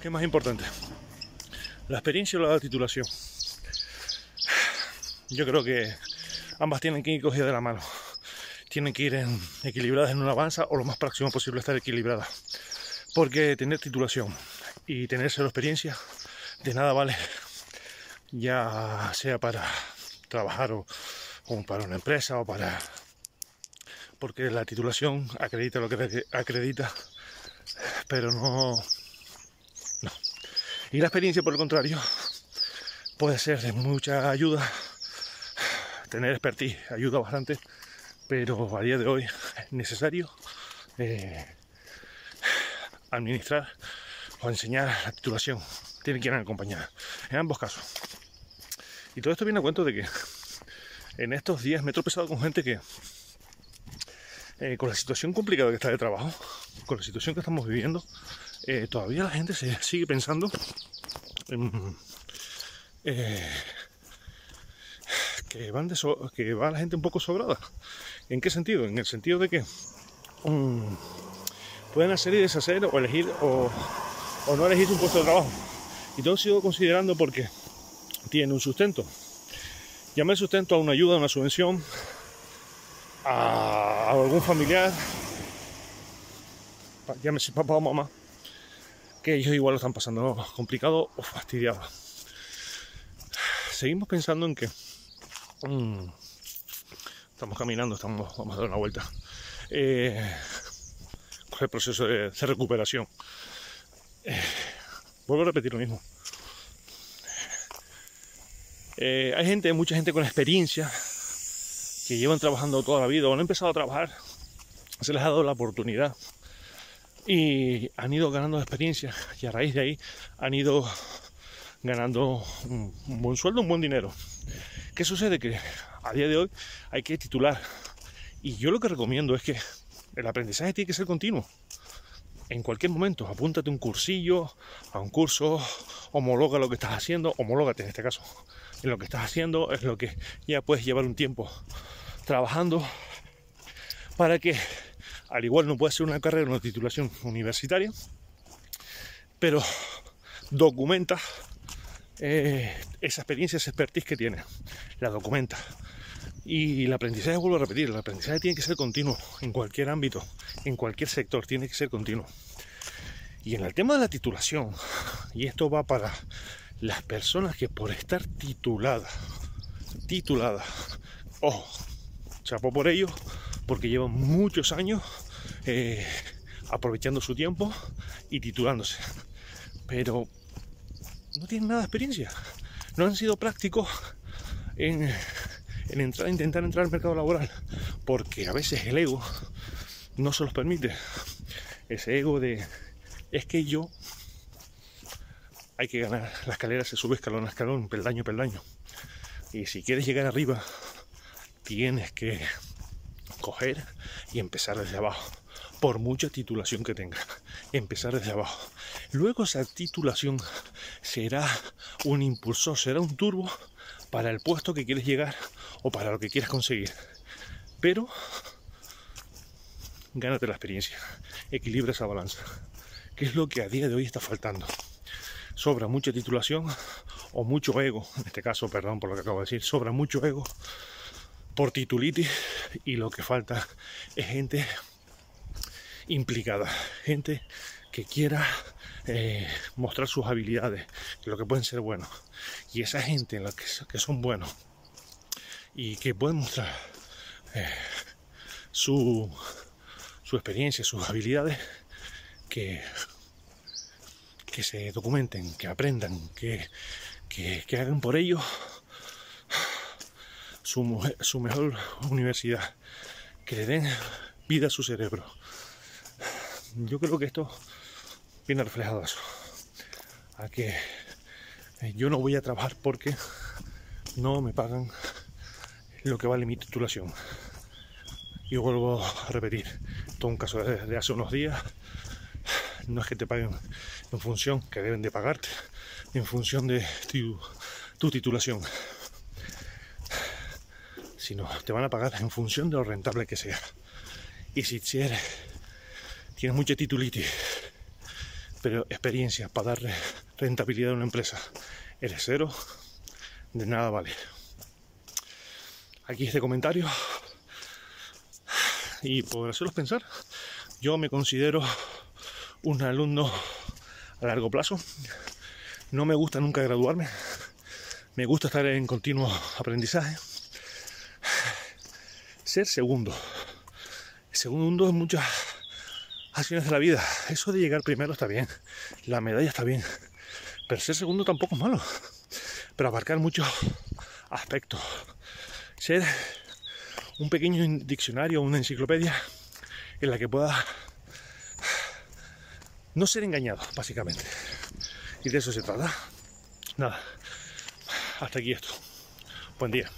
¿Qué más importante? ¿La experiencia o la titulación? Yo creo que ambas tienen que ir cogidas de la mano. Tienen que ir equilibradas en una avanza o lo más próximo posible estar equilibradas. Porque tener titulación y tener cero experiencia de nada vale, ya sea para trabajar o, o para una empresa o para porque la titulación acredita lo que acredita, pero no. Y la experiencia, por el contrario, puede ser de mucha ayuda. Tener expertise ayuda bastante, pero a día de hoy es necesario eh, administrar o enseñar la titulación. Tiene que ir acompañada, en ambos casos. Y todo esto viene a cuento de que en estos días me he tropezado con gente que eh, con la situación complicada que está de trabajo, con la situación que estamos viviendo, eh, todavía la gente se sigue pensando eh, que, van que va la gente un poco sobrada. ¿En qué sentido? En el sentido de que mm, pueden hacer y deshacer o elegir o, no elegir un puesto de trabajo. Y todo sigo considerando porque tiene un sustento. Llame sustento a una ayuda, a una subvención, a, algún familiar, llámese papá o mamá, que ellos igual lo están pasando complicado o fastidiado. Seguimos pensando en que mm, estamos caminando, estamos, vamos a dar una vuelta eh, con el proceso de, recuperación. Eh, vuelvo a repetir lo mismo. Eh, hay gente, mucha gente con experiencia que llevan trabajando toda la vida o han empezado a trabajar, se les ha dado la oportunidad y han ido ganando experiencia y a raíz de ahí han ido ganando un, buen sueldo, un buen dinero. ¿Qué sucede? Que a día de hoy hay que titular y yo lo que recomiendo es que el aprendizaje tiene que ser continuo. En cualquier momento, apúntate un cursillo, a un curso, homologa lo que estás haciendo, homológate en este caso. En lo que estás haciendo es lo que ya puedes llevar un tiempo trabajando para que, al igual no puede ser una carrera, una titulación universitaria, pero documenta eh, esa experiencia, esa expertise que tiene, la documenta. Y el aprendizaje, vuelvo a repetir, el aprendizaje tiene que ser continuo en cualquier ámbito, en cualquier sector, tiene que ser continuo. Y en el tema de la titulación, y esto va para las personas que por estar tituladas, tituladas, ojo, chapó por ello, porque llevan muchos años eh, aprovechando su tiempo y titulándose. Pero no tienen nada de experiencia. No han sido prácticos en, en entrar, intentar entrar al mercado laboral. Porque a veces el ego no se los permite. Ese ego de es que yo hay que ganar. La escalera se sube escalón a escalón, peldaño a peldaño. Y si quieres llegar arriba, tienes que coger y empezar desde abajo, por mucha titulación que tengas, empezar desde abajo. Luego esa titulación será un impulsor, será un turbo para el puesto que quieres llegar o para lo que quieras conseguir. Pero gánate la experiencia, equilibra esa balanza, que es lo que a día de hoy está faltando. Sobra mucha titulación o mucho ego, en este caso, perdón por lo que acabo de decir, sobra mucho ego por titulitis y lo que falta es gente implicada, gente que quiera eh, mostrar sus habilidades, lo que pueden ser buenos. Y esa gente en la que, son buenos y que pueden mostrar eh, su, su experiencia, sus habilidades, que, que se documenten, que aprendan, que, que, que hagan por ello su, mejor universidad, que le den vida a su cerebro. Yo creo que esto viene reflejado a que eh, yo no voy a trabajar porque no me pagan lo que vale mi titulación. Y vuelvo a repetir, todo un caso de, hace unos días, no es que te paguen en función que deben de pagarte, en función de tu titulación sino te van a pagar en función de lo rentable que sea. Y si tienes mucha titulitis, pero experiencia para darle rentabilidad a una empresa. Eres cero, de nada vale. Aquí este comentario y por hacerlos pensar, yo me considero un alumno a largo plazo. No me gusta nunca graduarme. Me gusta estar en continuo aprendizaje. Ser segundo. Segundo en muchas acciones de la vida. Eso de llegar primero está bien. La medalla está bien. Pero ser segundo tampoco es malo. Pero abarcar muchos aspectos. Ser un pequeño diccionario, una enciclopedia en la que pueda no ser engañado, básicamente. Y de eso se trata. Nada, hasta aquí esto. Buen día.